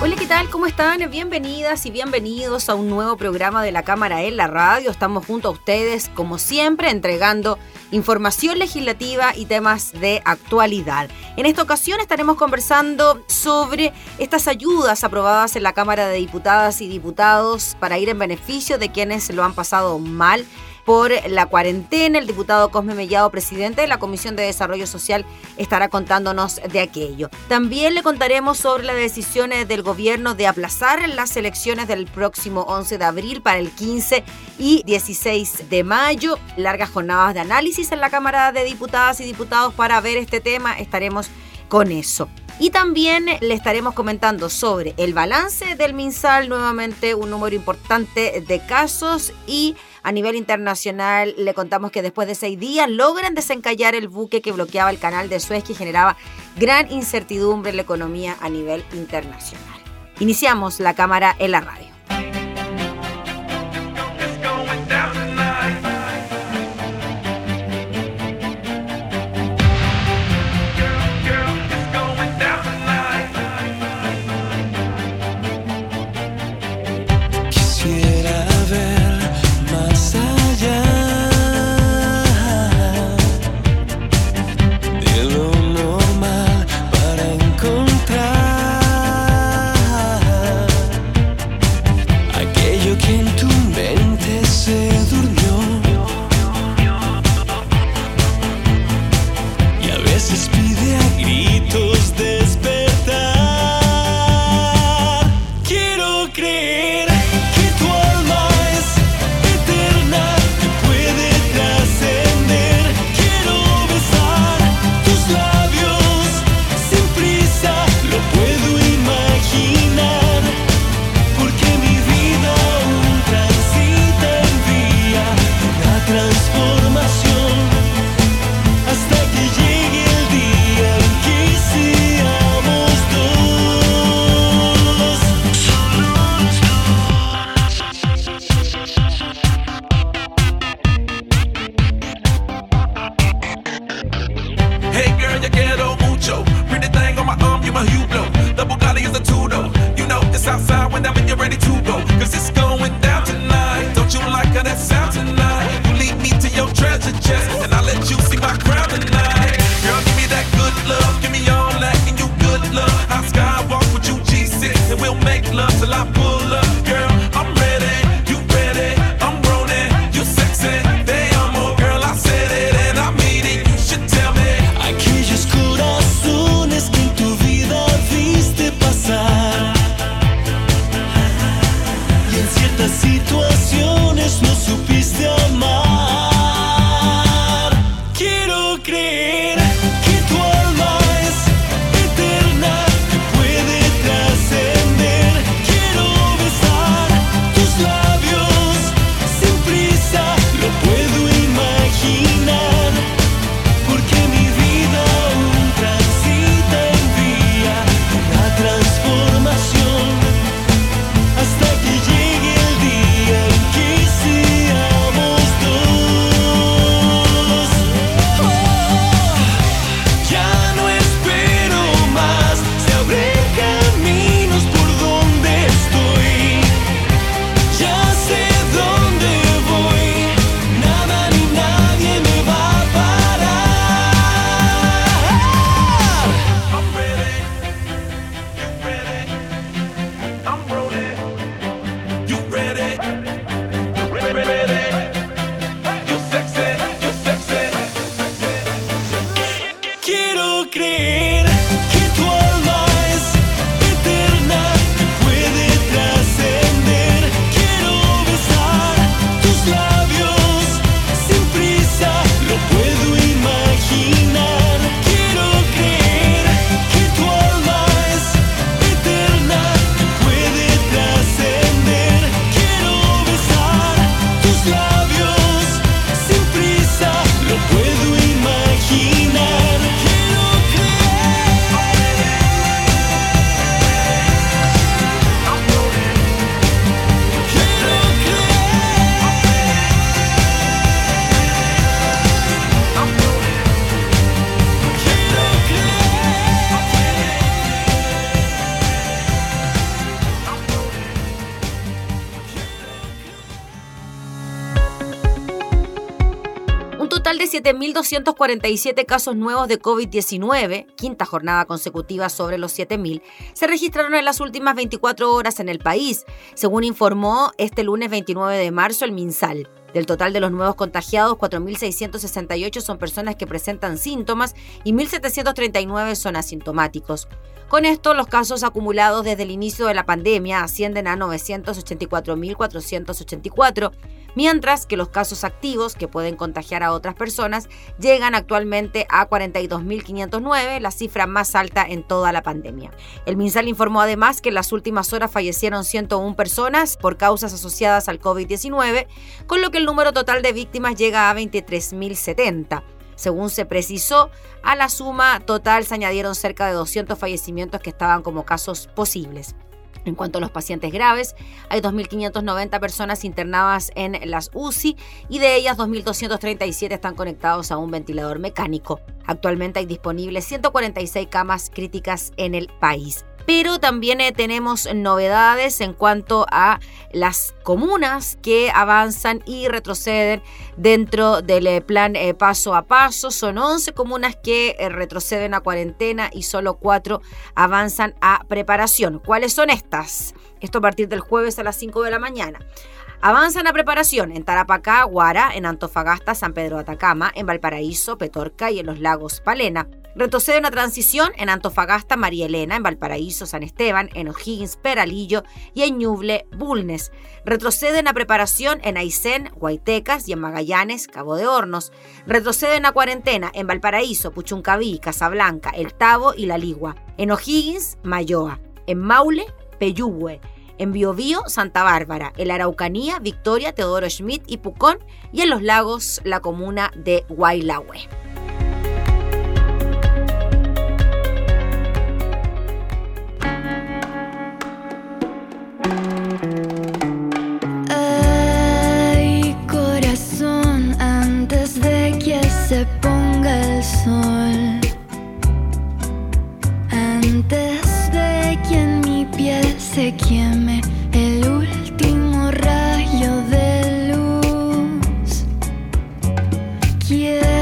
Hola, ¿qué tal? ¿Cómo están? Bienvenidas y bienvenidos a un nuevo programa de la Cámara en la Radio. Estamos junto a ustedes, como siempre, entregando información legislativa y temas de actualidad. En esta ocasión estaremos conversando sobre estas ayudas aprobadas en la Cámara de Diputadas y Diputados para ir en beneficio de quienes lo han pasado mal por la cuarentena. El diputado Cosme Mellado, presidente de la Comisión de Desarrollo Social, estará contándonos de aquello. También le contaremos sobre las decisiones del gobierno de aplazar las elecciones del próximo 11 de abril para el 15 y 16 de mayo. Largas jornadas de análisis en la Cámara de Diputadas y Diputados para ver este tema. Estaremos con eso. Y también le estaremos comentando sobre el balance del MinSal, nuevamente un número importante de casos y a nivel internacional le contamos que después de seis días logran desencallar el buque que bloqueaba el canal de Suez que generaba gran incertidumbre en la economía a nivel internacional. Iniciamos la cámara en la radio. 7.247 casos nuevos de COVID-19, quinta jornada consecutiva sobre los 7.000, se registraron en las últimas 24 horas en el país, según informó este lunes 29 de marzo el MinSal. Del total de los nuevos contagiados, 4.668 son personas que presentan síntomas y 1.739 son asintomáticos. Con esto, los casos acumulados desde el inicio de la pandemia ascienden a 984.484, mientras que los casos activos que pueden contagiar a otras personas llegan actualmente a 42.509, la cifra más alta en toda la pandemia. El MinSal informó además que en las últimas horas fallecieron 101 personas por causas asociadas al COVID-19, con lo que el número total de víctimas llega a 23.070. Según se precisó, a la suma total se añadieron cerca de 200 fallecimientos que estaban como casos posibles. En cuanto a los pacientes graves, hay 2.590 personas internadas en las UCI y de ellas 2.237 están conectados a un ventilador mecánico. Actualmente hay disponibles 146 camas críticas en el país pero también eh, tenemos novedades en cuanto a las comunas que avanzan y retroceden dentro del eh, plan eh, paso a paso. Son 11 comunas que retroceden a cuarentena y solo 4 avanzan a preparación. ¿Cuáles son estas? Esto a partir del jueves a las 5 de la mañana. Avanzan a preparación en Tarapacá, Guara, en Antofagasta, San Pedro de Atacama, en Valparaíso, Petorca y en los lagos Palena. Retrocede una transición en Antofagasta, María Elena, en Valparaíso, San Esteban, en O'Higgins, Peralillo y en Ñuble, Bulnes. Retroceden a preparación en Aysén, Guaitecas y en Magallanes, Cabo de Hornos. Retroceden a cuarentena en Valparaíso, Puchuncaví, Casablanca, El Tabo y La Ligua. En O'Higgins, Mayoa. En Maule, Peyúgue. En Biobío, Santa Bárbara. En Araucanía, Victoria, Teodoro Schmidt y Pucón. Y en los lagos, la comuna de Guaylahue. Antes de que en mi piel se queme el último rayo de luz, quiero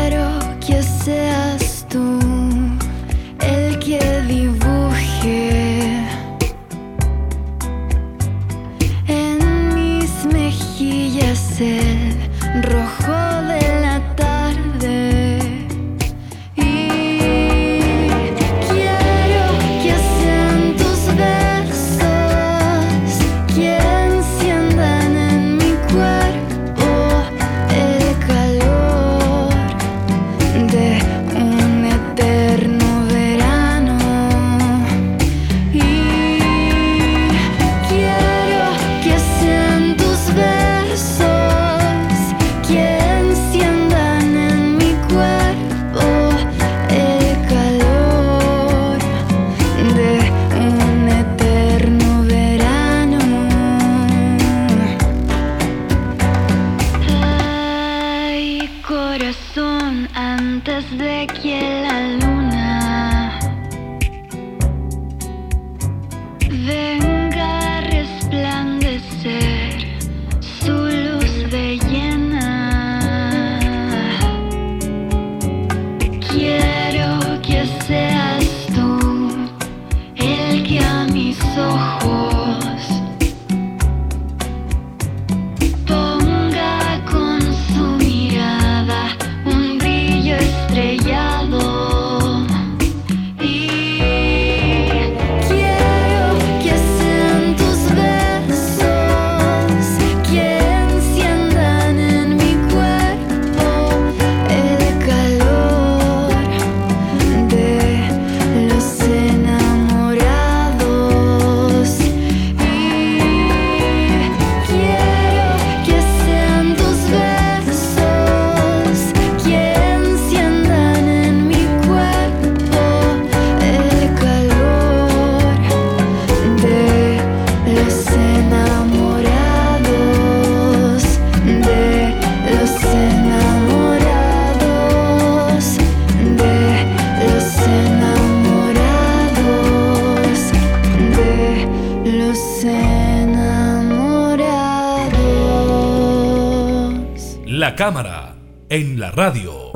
cámara en la radio.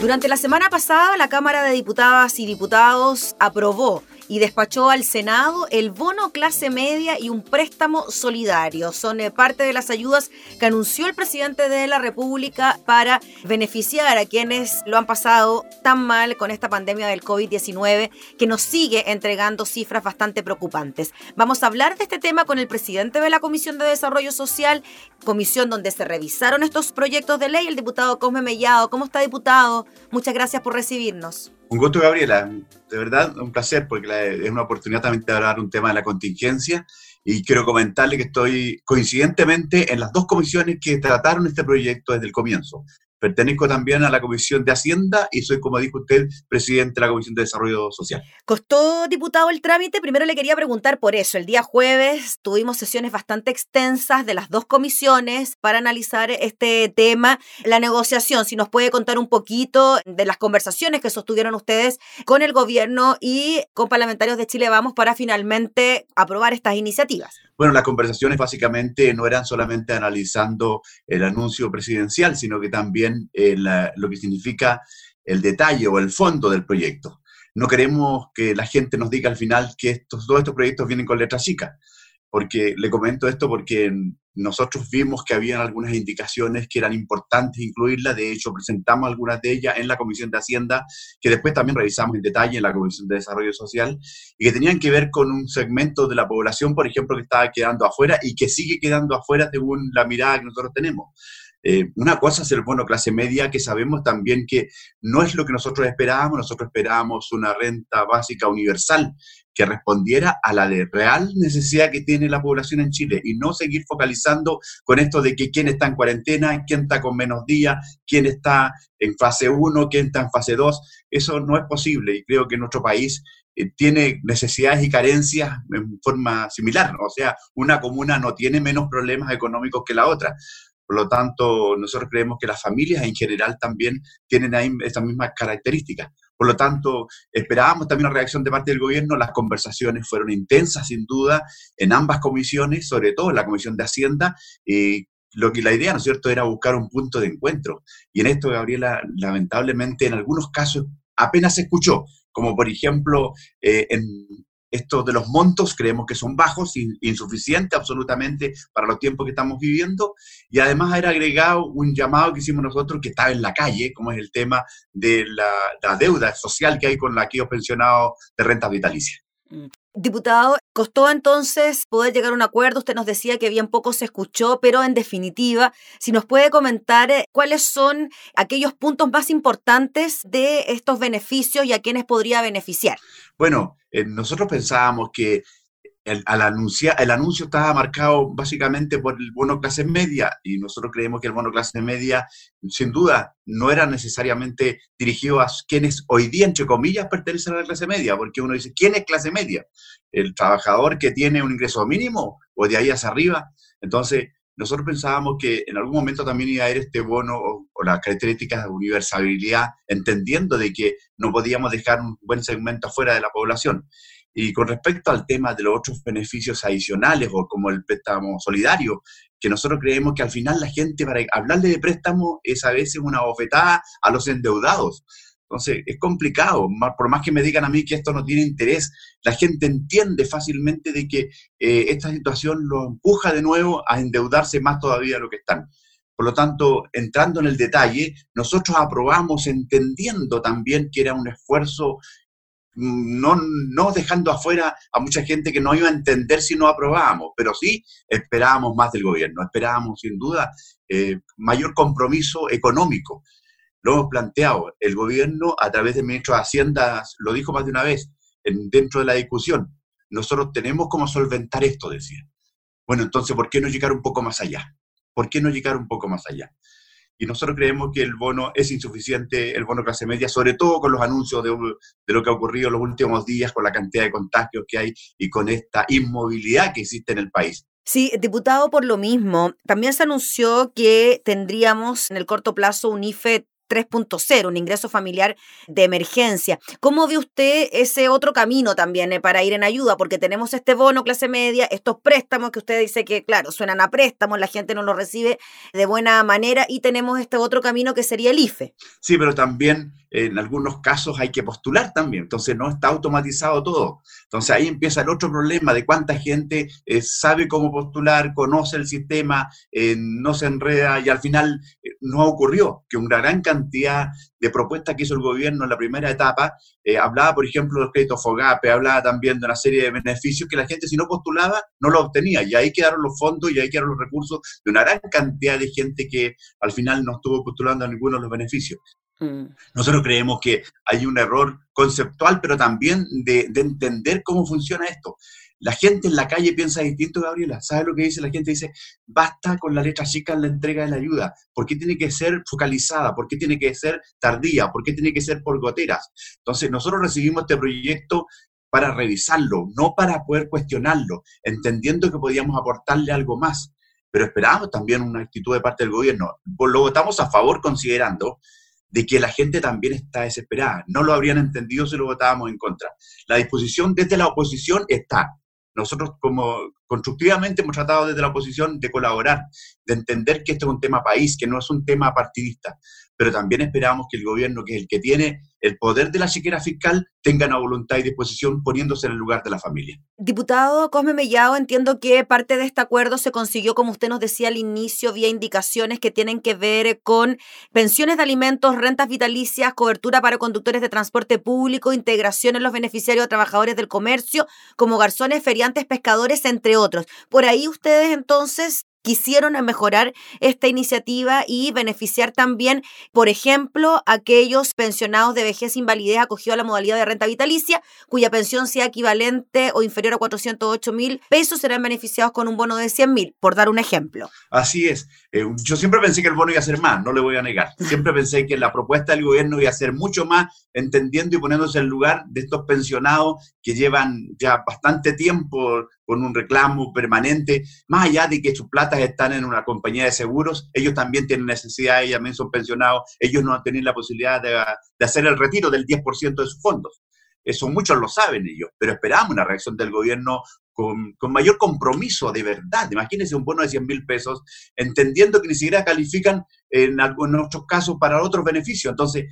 Durante la semana pasada, la Cámara de Diputadas y Diputados aprobó y despachó al Senado el bono clase media y un préstamo solidario. Son eh, parte de las ayudas que anunció el presidente de la República para beneficiar a quienes lo han pasado tan mal con esta pandemia del COVID-19 que nos sigue entregando cifras bastante preocupantes. Vamos a hablar de este tema con el presidente de la Comisión de Desarrollo Social, comisión donde se revisaron estos proyectos de ley, el diputado Cosme Mellado. ¿Cómo está, diputado? Muchas gracias por recibirnos. Un gusto, Gabriela. De verdad, un placer, porque es una oportunidad también de hablar un tema de la contingencia. Y quiero comentarle que estoy coincidentemente en las dos comisiones que trataron este proyecto desde el comienzo. Pertenezco también a la Comisión de Hacienda y soy, como dijo usted, presidente de la Comisión de Desarrollo Social. ¿Costó, diputado, el trámite? Primero le quería preguntar por eso. El día jueves tuvimos sesiones bastante extensas de las dos comisiones para analizar este tema. La negociación, si nos puede contar un poquito de las conversaciones que sostuvieron ustedes con el gobierno y con parlamentarios de Chile Vamos para finalmente aprobar estas iniciativas. Bueno, las conversaciones básicamente no eran solamente analizando el anuncio presidencial, sino que también eh, lo que significa el detalle o el fondo del proyecto. No queremos que la gente nos diga al final que estos, todos estos proyectos vienen con letra chica porque le comento esto porque nosotros vimos que habían algunas indicaciones que eran importantes incluirlas, de hecho presentamos algunas de ellas en la Comisión de Hacienda, que después también revisamos en detalle en la Comisión de Desarrollo Social, y que tenían que ver con un segmento de la población, por ejemplo, que estaba quedando afuera y que sigue quedando afuera según la mirada que nosotros tenemos. Eh, una cosa es el bono clase media, que sabemos también que no es lo que nosotros esperábamos, nosotros esperábamos una renta básica universal que respondiera a la de real necesidad que tiene la población en Chile y no seguir focalizando con esto de que quién está en cuarentena, quién está con menos días, quién está en fase 1, quién está en fase 2. Eso no es posible y creo que nuestro país eh, tiene necesidades y carencias en forma similar. O sea, una comuna no tiene menos problemas económicos que la otra. Por lo tanto, nosotros creemos que las familias en general también tienen ahí estas mismas características. Por lo tanto, esperábamos también una reacción de parte del gobierno. Las conversaciones fueron intensas, sin duda, en ambas comisiones, sobre todo en la Comisión de Hacienda. y lo que la idea, ¿no es cierto?, era buscar un punto de encuentro. Y en esto, Gabriela, lamentablemente, en algunos casos apenas se escuchó, como por ejemplo eh, en, estos de los montos creemos que son bajos, insuficientes absolutamente para los tiempos que estamos viviendo. Y además era agregado un llamado que hicimos nosotros que estaba en la calle, como es el tema de la, deuda social que hay con aquellos pensionados de renta vitalicia. Mm. Diputado, costó entonces poder llegar a un acuerdo. Usted nos decía que bien poco se escuchó, pero en definitiva, si nos puede comentar eh, cuáles son aquellos puntos más importantes de estos beneficios y a quienes podría beneficiar. Bueno, eh, nosotros pensábamos que el, al anunciar, el anuncio estaba marcado básicamente por el bono clase media y nosotros creemos que el bono clase media, sin duda, no era necesariamente dirigido a quienes hoy día, entre comillas, pertenecen a la clase media, porque uno dice, ¿quién es clase media? ¿El trabajador que tiene un ingreso mínimo o de ahí hacia arriba? Entonces, nosotros pensábamos que en algún momento también iba a haber este bono o, o, las características de universalidad, entendiendo de que no podíamos dejar un buen segmento afuera de la población. Y con respecto al tema de los otros beneficios adicionales o como el préstamo solidario, que nosotros creemos que al final la gente para hablarle de préstamo es a veces una bofetada a los endeudados. Entonces, es complicado, por más que me digan a mí que esto no tiene interés, la gente entiende fácilmente de que eh, esta situación lo empuja de nuevo a endeudarse más todavía de lo que están. Por lo tanto, entrando en el detalle, nosotros aprobamos entendiendo también que era un esfuerzo no, no dejando afuera a mucha gente que no iba a entender si no aprobábamos, pero sí esperábamos más del gobierno, esperábamos sin duda eh, mayor compromiso económico. Lo hemos planteado, el gobierno a través del ministro de Hacienda lo dijo más de una vez en, dentro de la discusión, nosotros tenemos cómo solventar esto, decía. Bueno, entonces, ¿por qué no llegar un poco más allá? ¿Por qué no llegar un poco más allá? Y nosotros creemos que el bono es insuficiente, el bono clase media, sobre todo con los anuncios de, de, lo que ha ocurrido en los últimos días, con la cantidad de contagios que hay y con esta inmovilidad que existe en el país. Sí, diputado, por lo mismo, también se anunció que tendríamos en el corto plazo un IFE 3.0, un ingreso familiar de emergencia. ¿Cómo ve usted ese otro camino también eh, para ir en ayuda? Porque tenemos este bono clase media, estos préstamos que usted dice que, claro, suenan a préstamos, la gente no lo recibe de buena manera y tenemos este otro camino que sería el IFE. Sí, pero también en algunos casos hay que postular también, entonces no está automatizado todo. Entonces ahí empieza el otro problema de cuánta gente eh, sabe cómo postular, conoce el sistema, eh, no se enreda y al final eh, no ocurrió que una gran cantidad de propuestas que hizo el gobierno en la primera etapa, hablaba por ejemplo del crédito FOGAPE, hablaba también de una serie de beneficios que la gente si no postulaba no lo obtenía y ahí quedaron los fondos y ahí quedaron los recursos de una gran cantidad de gente que al final no estuvo postulando a ninguno de los beneficios. Mm. Nosotros creemos que hay un error conceptual, pero también de, entender cómo funciona esto. La gente en la calle piensa distinto, Gabriela. ¿Sabes lo que dice? La gente dice, basta con la letra chica en la entrega de la ayuda. ¿Por qué tiene que ser focalizada? ¿Por qué tiene que ser tardía? ¿Por qué tiene que ser por goteras? Entonces, nosotros recibimos este proyecto para revisarlo, no para poder cuestionarlo, entendiendo que podíamos aportarle algo más. Pero esperamos también una actitud de parte del gobierno. Lo votamos a favor considerando de que la gente también está desesperada. No lo habrían entendido si lo votábamos en contra. La disposición desde la oposición está. Nosotros como constructivamente hemos tratado desde la oposición de colaborar, de entender que esto es un tema país, que no es un tema partidista pero también esperamos que el gobierno, que es el que tiene el poder de la siquiera fiscal, tenga una voluntad y disposición poniéndose en el lugar de la familia. Diputado Cosme Mellado, entiendo que parte de este acuerdo se consiguió, como usted nos decía al inicio, vía indicaciones que tienen que ver con pensiones de alimentos, rentas vitalicias, cobertura para conductores de transporte público, integración en los beneficiarios de trabajadores del comercio, como garzones, feriantes, pescadores, entre otros. Por ahí ustedes entonces quisieron mejorar esta iniciativa y beneficiar también, por ejemplo, aquellos pensionados de vejez invalidez acogidos a la modalidad de renta vitalicia, cuya pensión sea equivalente o inferior a 408 mil pesos, serán beneficiados con un bono de 100 mil, por dar un ejemplo. Así es. Eh, yo siempre pensé que el bono iba a ser más, no le voy a negar. Siempre pensé que la propuesta del gobierno iba a ser mucho más, entendiendo y poniéndose en lugar de estos pensionados que llevan ya bastante tiempo con un reclamo permanente, más allá de que sus platas están en una compañía de seguros, ellos también tienen necesidad, ellos también son pensionados, ellos no tienen la posibilidad de, hacer el retiro del 10% de sus fondos. Eso muchos lo saben ellos, pero esperamos una reacción del gobierno con, mayor compromiso de verdad. Imagínense un bono de 100 mil pesos, entendiendo que ni siquiera califican en, algunos otros casos para otros beneficios. Entonces,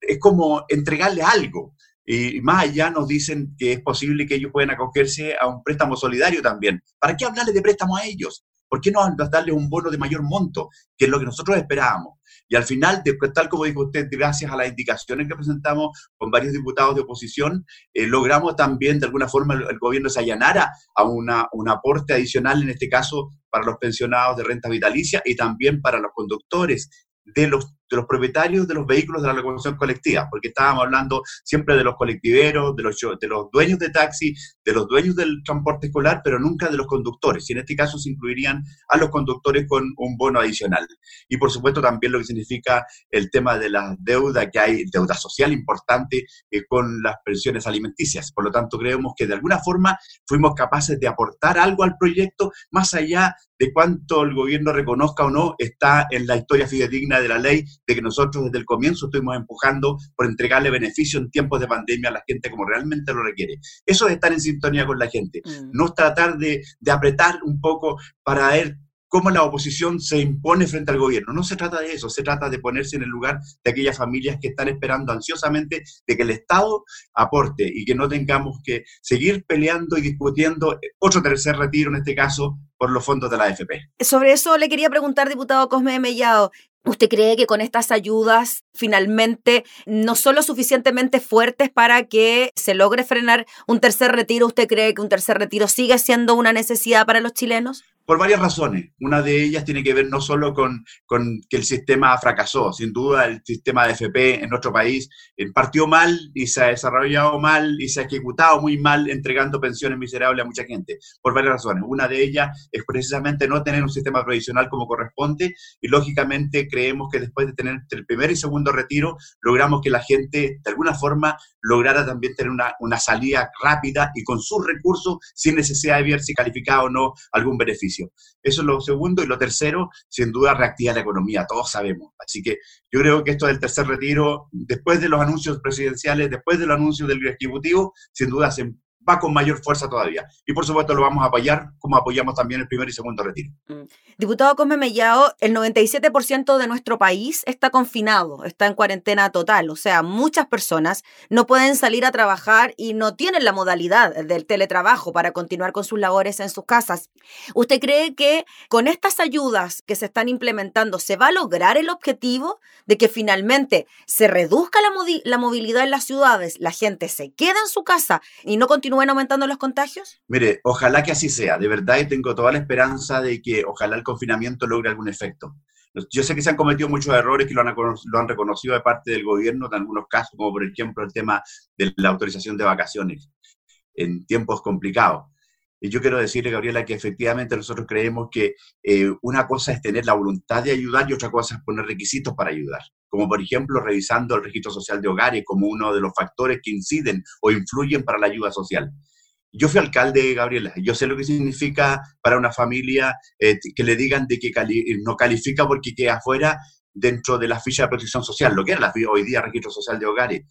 es como entregarle algo. Y más allá nos dicen que es posible que ellos puedan acogerse a un préstamo solidario también. ¿Para qué hablarles de préstamo a ellos? ¿Por qué no darles un bono de mayor monto, que es lo que nosotros esperábamos? Y al final, tal como dijo usted, gracias a las indicaciones que presentamos con varios diputados de oposición, eh, logramos también, de alguna forma, el, gobierno se allanara a una, un aporte adicional, en este caso, para los pensionados de renta vitalicia y también para los conductores de los de los propietarios de los vehículos de la locomoción colectiva, porque estábamos hablando siempre de los colectiveros, de los, de los dueños de taxi, de los dueños del transporte escolar, pero nunca de los conductores. Y en este caso se incluirían a los conductores con un bono adicional. Y por supuesto también lo que significa el tema de la deuda, que hay deuda social importante eh, con las pensiones alimenticias. Por lo tanto, creemos que de alguna forma fuimos capaces de aportar algo al proyecto, más allá de cuánto el gobierno reconozca o no, está en la historia fidedigna de la ley de que nosotros desde el comienzo estuvimos empujando por entregarle beneficio en tiempos de pandemia a la gente como realmente lo requiere. Eso es estar en sintonía con la gente, mm. no tratar de, de apretar un poco para ver cómo la oposición se impone frente al gobierno. No se trata de eso, se trata de ponerse en el lugar de aquellas familias que están esperando ansiosamente de que el Estado aporte y que no tengamos que seguir peleando y discutiendo otro tercer retiro, en este caso, por los fondos de la AFP. Sobre eso le quería preguntar, diputado Cosme Mellado, ¿Usted cree que con estas ayudas finalmente no son suficientemente fuertes para que se logre frenar un tercer retiro? ¿Usted cree que un tercer retiro sigue siendo una necesidad para los chilenos? Por varias razones. Una de ellas tiene que ver no solo con, con que el sistema fracasó, sin duda el sistema de FP en nuestro país eh, partió mal y se ha desarrollado mal y se ha ejecutado muy mal entregando pensiones miserables a mucha gente, por varias razones. Una de ellas es precisamente no tener un sistema provisional como corresponde y lógicamente creemos que después de tener el primer y segundo retiro, logramos que la gente de alguna forma lograra también tener una, una salida rápida y con sus recursos sin necesidad de ver si calificaba o no algún beneficio. Eso es lo segundo. Y lo tercero, sin duda, reactiva la economía, todos sabemos. Así que yo creo que esto del tercer retiro, después de los anuncios presidenciales, después de los anuncios del Ejecutivo, sin duda se va con mayor fuerza todavía. Y por supuesto lo vamos a apoyar, como apoyamos también el primer y segundo retiro. Mm. Diputado Cosme Mellao, el 97% de nuestro país está confinado, está en cuarentena total, o sea, muchas personas no pueden salir a trabajar y no tienen la modalidad del teletrabajo para continuar con sus labores en sus casas. ¿Usted cree que con estas ayudas que se están implementando se va a lograr el objetivo de que finalmente se reduzca la, la movilidad en las ciudades, la gente se queda en su casa y no continúa continúen aumentando los contagios? Mire, ojalá que así sea. De verdad, y tengo toda la esperanza de que ojalá el confinamiento logre algún efecto. Yo sé que se han cometido muchos errores que lo han, lo han reconocido de parte del gobierno en algunos casos, como por ejemplo el tema de la autorización de vacaciones en tiempos complicados. Y yo quiero decirle, Gabriela, que efectivamente nosotros creemos que eh, una cosa es tener la voluntad de ayudar y otra cosa es poner requisitos para ayudar. Como por ejemplo revisando el registro social de hogares como uno de los factores que inciden o influyen para la ayuda social. Yo fui alcalde, Gabriela, yo sé lo que significa para una familia eh, que le digan de que no califica porque queda afuera dentro de la ficha de protección social, lo que era la, hoy día registro social de hogares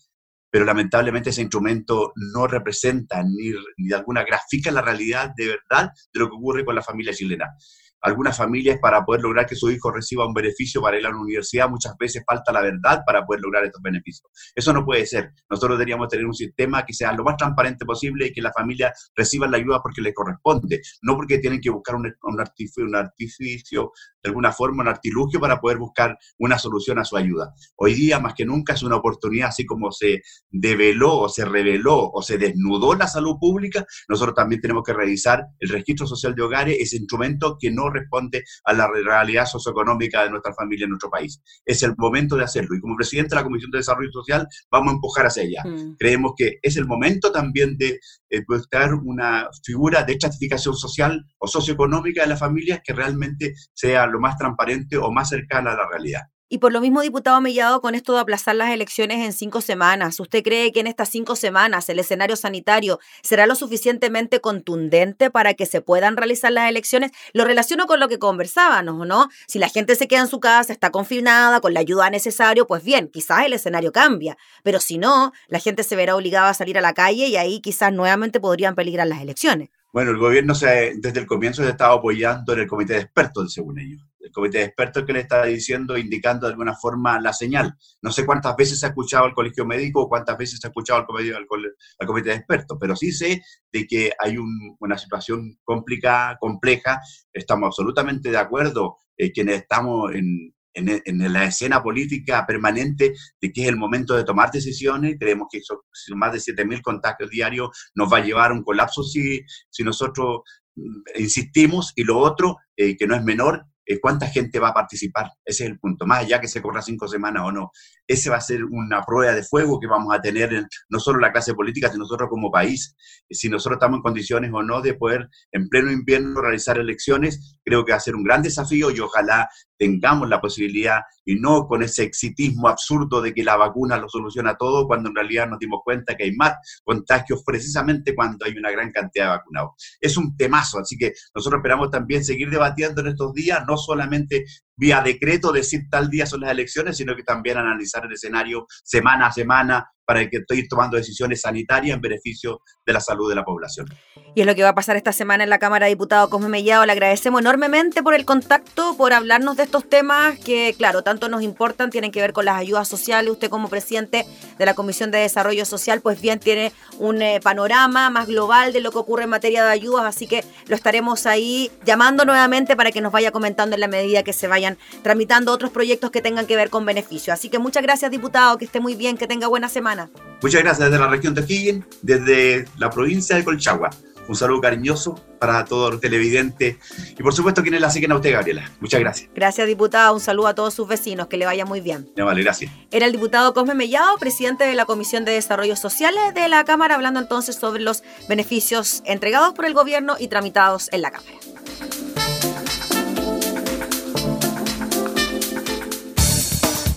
pero lamentablemente ese instrumento no representa ni, ni de alguna grafica la realidad de verdad de lo que ocurre con la familia chilena algunas familias para poder lograr que su hijo reciba un beneficio para ir a la universidad, muchas veces falta la verdad para poder lograr estos beneficios. Eso no puede ser. Nosotros deberíamos tener un sistema que sea lo más transparente posible y que la familia reciba la ayuda porque le corresponde, no porque tienen que buscar un, un, artificio, un artificio, de alguna forma, un artilugio para poder buscar una solución a su ayuda. Hoy día, más que nunca, es una oportunidad, así como se develó o se reveló o se desnudó la salud pública, nosotros también tenemos que revisar el registro social de hogares, ese instrumento que no responde a la realidad socioeconómica de nuestra familia en nuestro país. Es el momento de hacerlo y como presidente de la Comisión de Desarrollo Social vamos a empujar hacia ella. Mm. Creemos que es el momento también de eh, buscar una figura de estratificación social o socioeconómica de las familias que realmente sea lo más transparente o más cercana a la realidad. Y por lo mismo, diputado Mellado, con esto de aplazar las elecciones en cinco semanas, ¿usted cree que en estas cinco semanas el escenario sanitario será lo suficientemente contundente para que se puedan realizar las elecciones? Lo relaciono con lo que conversábamos, ¿no? Si la gente se queda en su casa, está confinada, con la ayuda necesaria, pues bien, quizás el escenario cambia. Pero si no, la gente se verá obligada a salir a la calle y ahí quizás nuevamente podrían peligrar las elecciones. Bueno, el gobierno se, desde el comienzo se estaba apoyando en el comité de expertos, según ellos. El comité de expertos que le está diciendo, indicando de alguna forma la señal. No sé cuántas veces se ha escuchado al colegio médico o cuántas veces se ha escuchado al comité, al, comité de expertos, pero sí sé de que hay una situación complicada, compleja. Estamos absolutamente de acuerdo eh, quienes estamos en, en, la escena política permanente de que es el momento de tomar decisiones. Creemos que eso, más de 7.000 contactos diarios nos va a llevar a un colapso si, nosotros mm, insistimos. Y lo otro, eh, que no es menor, cuánta gente va a participar. Ese es el punto. Más allá que se corra cinco semanas o no, ese va a ser una prueba de fuego que vamos a tener en, no solo la clase política, sino nosotros como país. Si nosotros estamos en condiciones o no de poder en pleno invierno realizar elecciones, creo que va a ser un gran desafío y ojalá tengamos la posibilidad y no con ese exitismo absurdo de que la vacuna lo soluciona todo, cuando en realidad nos dimos cuenta que hay más contagios precisamente cuando hay una gran cantidad de vacunados. Es un temazo, así que nosotros esperamos también seguir debatiendo en estos días, no solamente vía decreto decir tal día son las elecciones, sino que también analizar el escenario semana a semana para que estoy tomando decisiones sanitarias en beneficio de la salud de la población. Y es lo que va a pasar esta semana en la Cámara de Diputados Cosme Mellado. Le agradecemos enormemente por el contacto, por hablarnos de estos temas que, claro, tanto nos importan, tienen que ver con las ayudas sociales. Usted como presidente de la Comisión de Desarrollo Social, pues bien, tiene un eh, panorama más global de lo que ocurre en materia de ayudas, así que lo estaremos ahí llamando nuevamente para que nos vaya comentando en la medida que se vaya tramitando otros proyectos que tengan que ver con beneficio. Así que muchas gracias, diputado, que esté muy bien, que tenga buena semana. Muchas gracias desde la región de O'Higgins, desde la provincia de Colchagua. Un saludo cariñoso para todos los televidentes y por supuesto quienes la siguen a usted, Gabriela. Muchas gracias. Gracias, diputado. Un saludo a todos sus vecinos. Que le vaya muy bien. Ya vale, gracias. Era el diputado Cosme Mellado, presidente de la Comisión de Desarrollo Social de la Cámara, hablando entonces sobre los beneficios entregados por el gobierno y tramitados en la Cámara.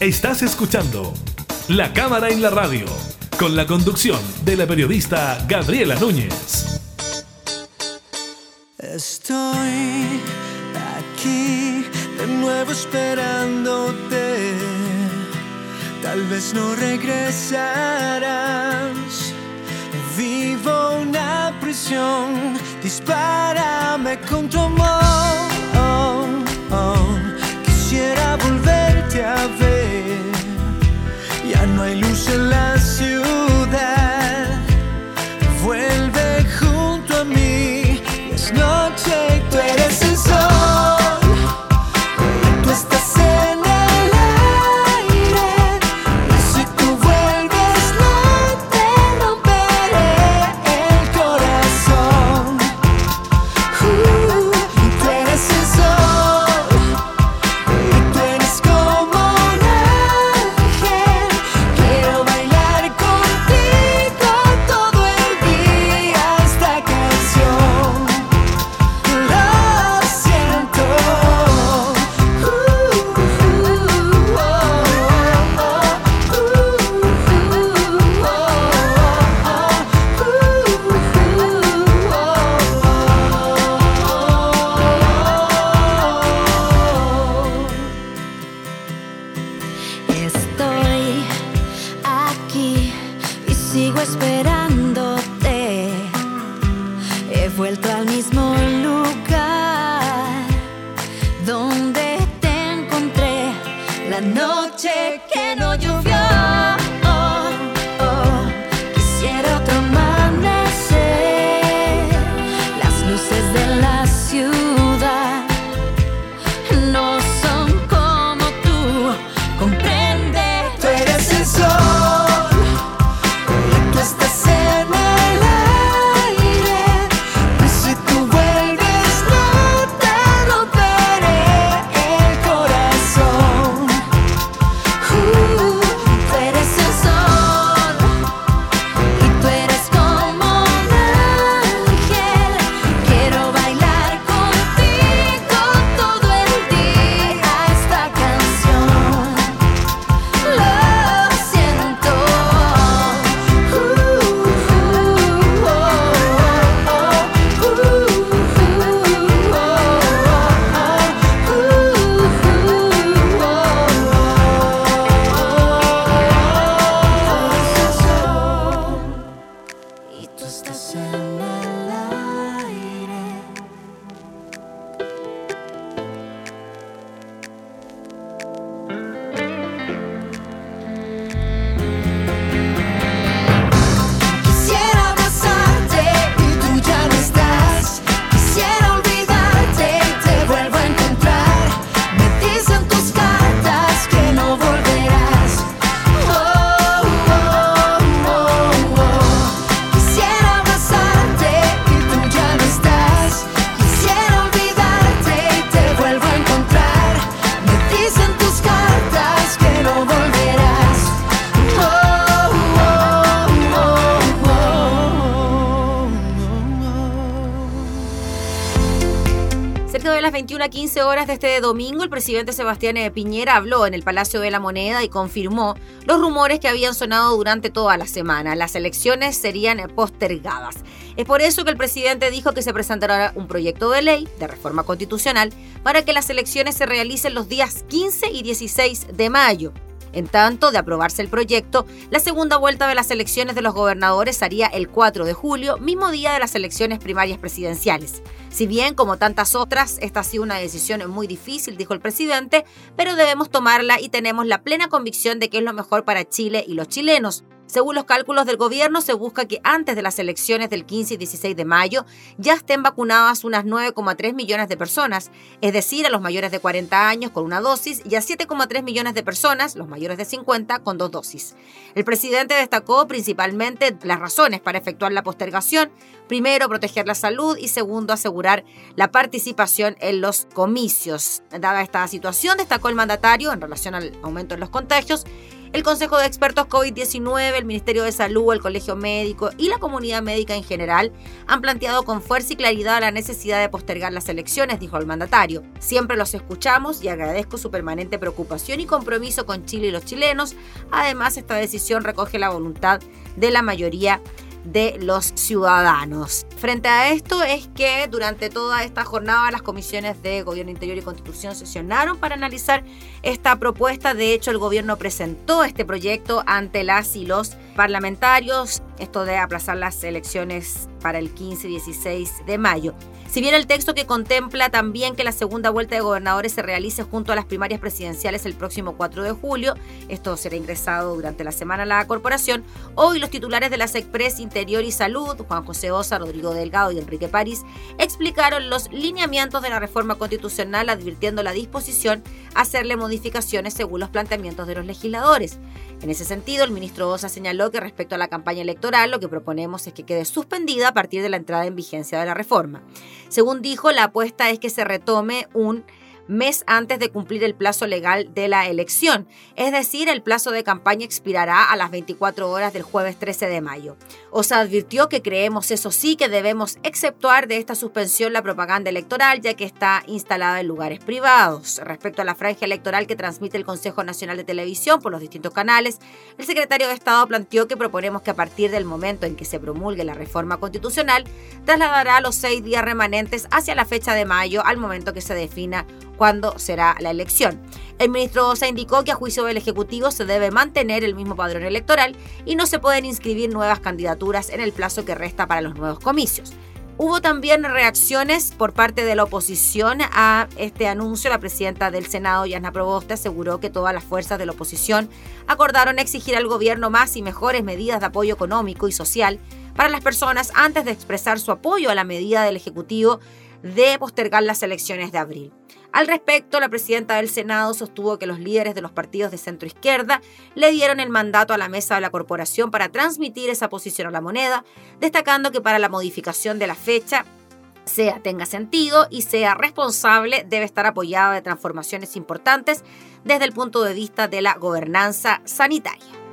Estás escuchando La Cámara en la Radio, con la conducción de la periodista Gabriela Núñez. Estoy aquí de nuevo esperándote. Tal vez no regresarás. Vivo una prisión, dispárame con tu amor. 21 a 15 horas de este domingo, el presidente Sebastián eh, Piñera habló en el Palacio de la Moneda y confirmó los rumores que habían sonado durante toda la semana. Las elecciones serían eh, postergadas. Es por eso que el presidente dijo que se presentará un proyecto de ley de reforma constitucional para que las elecciones se realicen los días 15 y 16 de mayo. En tanto, de aprobarse el proyecto, la segunda vuelta de las elecciones de los gobernadores haría el 4 de julio, mismo día de las elecciones primarias presidenciales. Si bien, como tantas otras, esta ha sido una decisión muy difícil, dijo el presidente, pero debemos tomarla y tenemos la plena convicción de que es lo mejor para Chile y los chilenos. Según los cálculos del gobierno, se busca que antes de las elecciones del 15 y 16 de mayo ya estén vacunadas unas 9,3 millones de personas, es decir, a los mayores de 40 años con una dosis y a 7,3 millones de personas, los mayores de 50, con dos dosis. El presidente destacó principalmente las razones para efectuar la postergación. Primero, proteger la salud y segundo, asegurar la participación en los comicios. Dada esta situación, destacó el mandatario en relación al aumento en los contagios, El Consejo de Expertos COVID-19, el Ministerio de Salud, el Colegio Médico y la comunidad médica en general han planteado con fuerza y claridad la necesidad de postergar las elecciones, dijo el mandatario. Siempre los escuchamos y agradezco su permanente preocupación y compromiso con Chile y los chilenos. Además, esta decisión recoge la voluntad de la mayoría de los ciudadanos. Frente a esto es que durante toda esta jornada las comisiones de Gobierno Interior y Constitución sesionaron para analizar esta propuesta. De hecho, el gobierno presentó este proyecto ante las y los parlamentarios, esto de aplazar las elecciones para el 15 y 16 de mayo. Si bien el texto que contempla también que la segunda vuelta de gobernadores se realice junto a las primarias presidenciales el próximo 4 de julio, esto será ingresado durante la semana a la corporación, hoy los titulares de la SECPRES Interior y Salud, Juan José Osa, Rodrigo Delgado y Enrique París, explicaron los lineamientos de la reforma constitucional advirtiendo la disposición a hacerle modificaciones según los planteamientos de los legisladores. En ese sentido, el ministro Osa señaló que respecto a la campaña electoral, lo que proponemos es que quede suspendida a partir de la entrada en vigencia de la reforma. Según dijo, la apuesta es que se retome un mes antes de cumplir el plazo legal de la elección, es decir, el plazo de campaña expirará a las 24 horas del jueves 13 de mayo. Osa advirtió que creemos, eso sí, que debemos exceptuar de esta suspensión la propaganda electoral, ya que está instalada en lugares privados. Respecto a la franja electoral que transmite el Consejo Nacional de Televisión por los distintos canales, el secretario de Estado planteó que proponemos que a partir del momento en que se promulgue la reforma constitucional, trasladará los seis días remanentes hacia la fecha de mayo al momento que se defina cuándo será la elección. El ministro Osa indicó que a juicio del Ejecutivo se debe mantener el mismo padrón electoral y no se pueden inscribir nuevas candidaturas en el plazo que resta para los nuevos comicios. Hubo también reacciones por parte de la oposición a este anuncio. La presidenta del Senado, Yasna Proboste, aseguró que todas las fuerzas de la oposición acordaron exigir al gobierno más y mejores medidas de apoyo económico y social para las personas antes de expresar su apoyo a la medida del Ejecutivo de postergar las elecciones de abril. Al respecto, la presidenta del Senado sostuvo que los líderes de los partidos de centro izquierda le dieron el mandato a la mesa de la corporación para transmitir esa posición a la moneda, destacando que para la modificación de la fecha sea tenga sentido y sea responsable, debe estar apoyada de transformaciones importantes desde el punto de vista de la gobernanza sanitaria.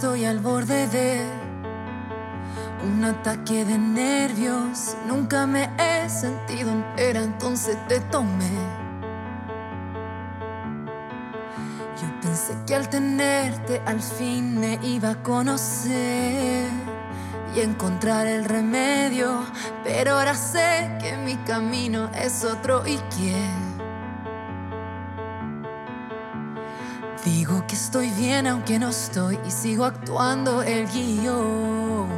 Estoy al borde de un ataque de nervios. Nunca me he sentido entera, entonces te tomé. Yo pensé que al tenerte al fin me iba a conocer y encontrar el remedio, pero ahora sé que mi camino es otro y quién. Digo que estoy bien aunque no estoy y sigo actuando el guion.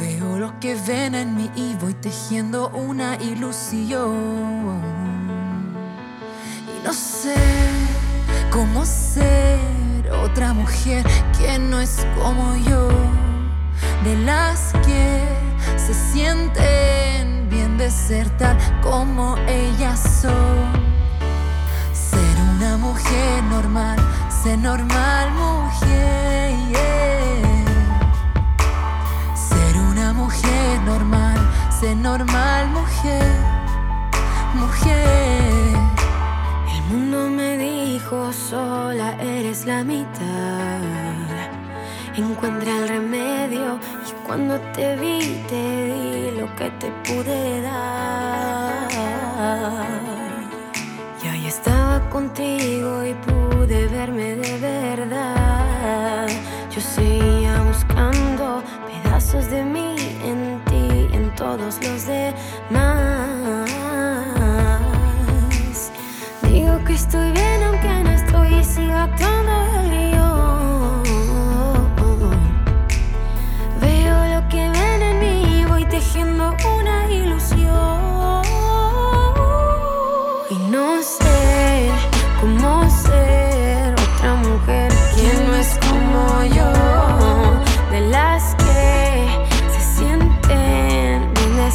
Veo lo que ven en mí y voy tejiendo una ilusión. Y no sé cómo ser otra mujer que no es como yo, de las que se sienten bien de ser tal como ellas son mujer normal, ser normal mujer. Ser una mujer normal, ser normal mujer, mujer. El mundo me dijo sola eres la mitad. Encuentra el remedio y cuando te vi te di lo que te pude dar. Estaba contigo y pude verme de verdad. Yo seguía buscando pedazos de mí en ti y en todos los demás. Digo que estoy bien aunque no estoy y sigo actuando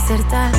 De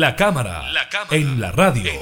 La cámara, en la radio.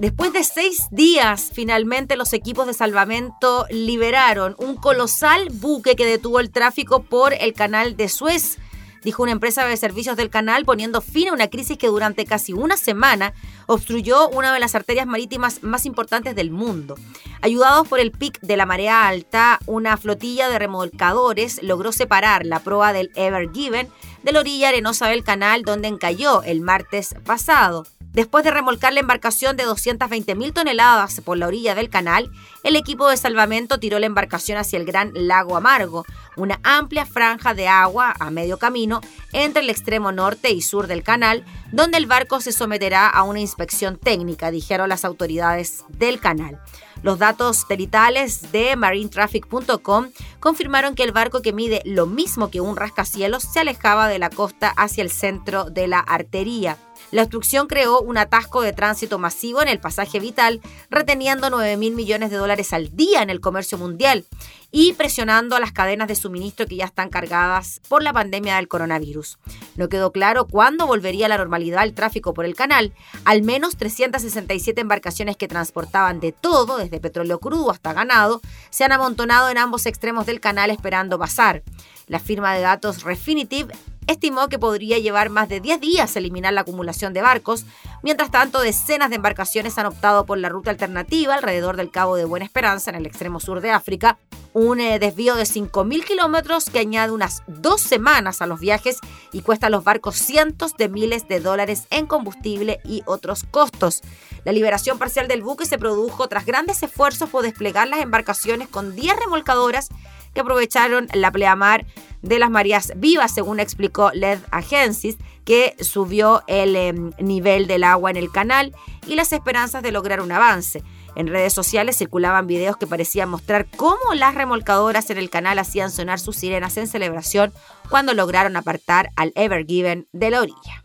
Después de seis días, finalmente los equipos de salvamento liberaron un colosal buque que detuvo el tráfico por el canal de Suez dijo una empresa de servicios del canal, poniendo fin a una crisis que durante casi una semana obstruyó una de las arterias marítimas más importantes del mundo. Ayudados por el pic de la marea alta, una flotilla de remolcadores logró separar la proa del Ever Given de la orilla arenosa del canal donde encalló el martes pasado. Después de remolcar la embarcación de 220.000 toneladas por la orilla del canal, el equipo de salvamento tiró la embarcación hacia el Gran Lago Amargo, una amplia franja de agua a medio camino entre el extremo norte y sur del canal, donde el barco se someterá a una inspección técnica, dijeron las autoridades del canal. Los datos teritales de marinetraffic.com confirmaron que el barco que mide lo mismo que un rascacielos se alejaba de la costa hacia el centro de la artería. La obstrucción creó un atasco de tránsito masivo en el pasaje vital, reteniendo 9 mil millones de dólares al día en el comercio mundial y presionando a las cadenas de suministro que ya están cargadas por la pandemia del coronavirus. No quedó claro cuándo volvería a la normalidad el tráfico por el canal. Al menos 367 embarcaciones que transportaban de todo, desde petróleo crudo hasta ganado, se han amontonado en ambos extremos del canal esperando pasar. La firma de datos Refinitiv estimó que podría llevar más de 10 días eliminar la acumulación de barcos. Mientras tanto, decenas de embarcaciones han optado por la ruta alternativa alrededor del Cabo de Buena Esperanza, en el extremo sur de África, un eh, desvío de 5.000 kilómetros que añade unas dos semanas a los viajes y cuesta a los barcos cientos de miles de dólares en combustible y otros costos. La liberación parcial del buque se produjo tras grandes esfuerzos por desplegar las embarcaciones con 10 remolcadoras que aprovecharon la pleamar de las mareas vivas, según explicó LED Agencies, que subió el em, nivel del agua en el canal y las esperanzas de lograr un avance. En redes sociales circulaban videos que parecían mostrar cómo las remolcadoras en el canal hacían sonar sus sirenas en celebración cuando lograron apartar al Ever Given de la orilla.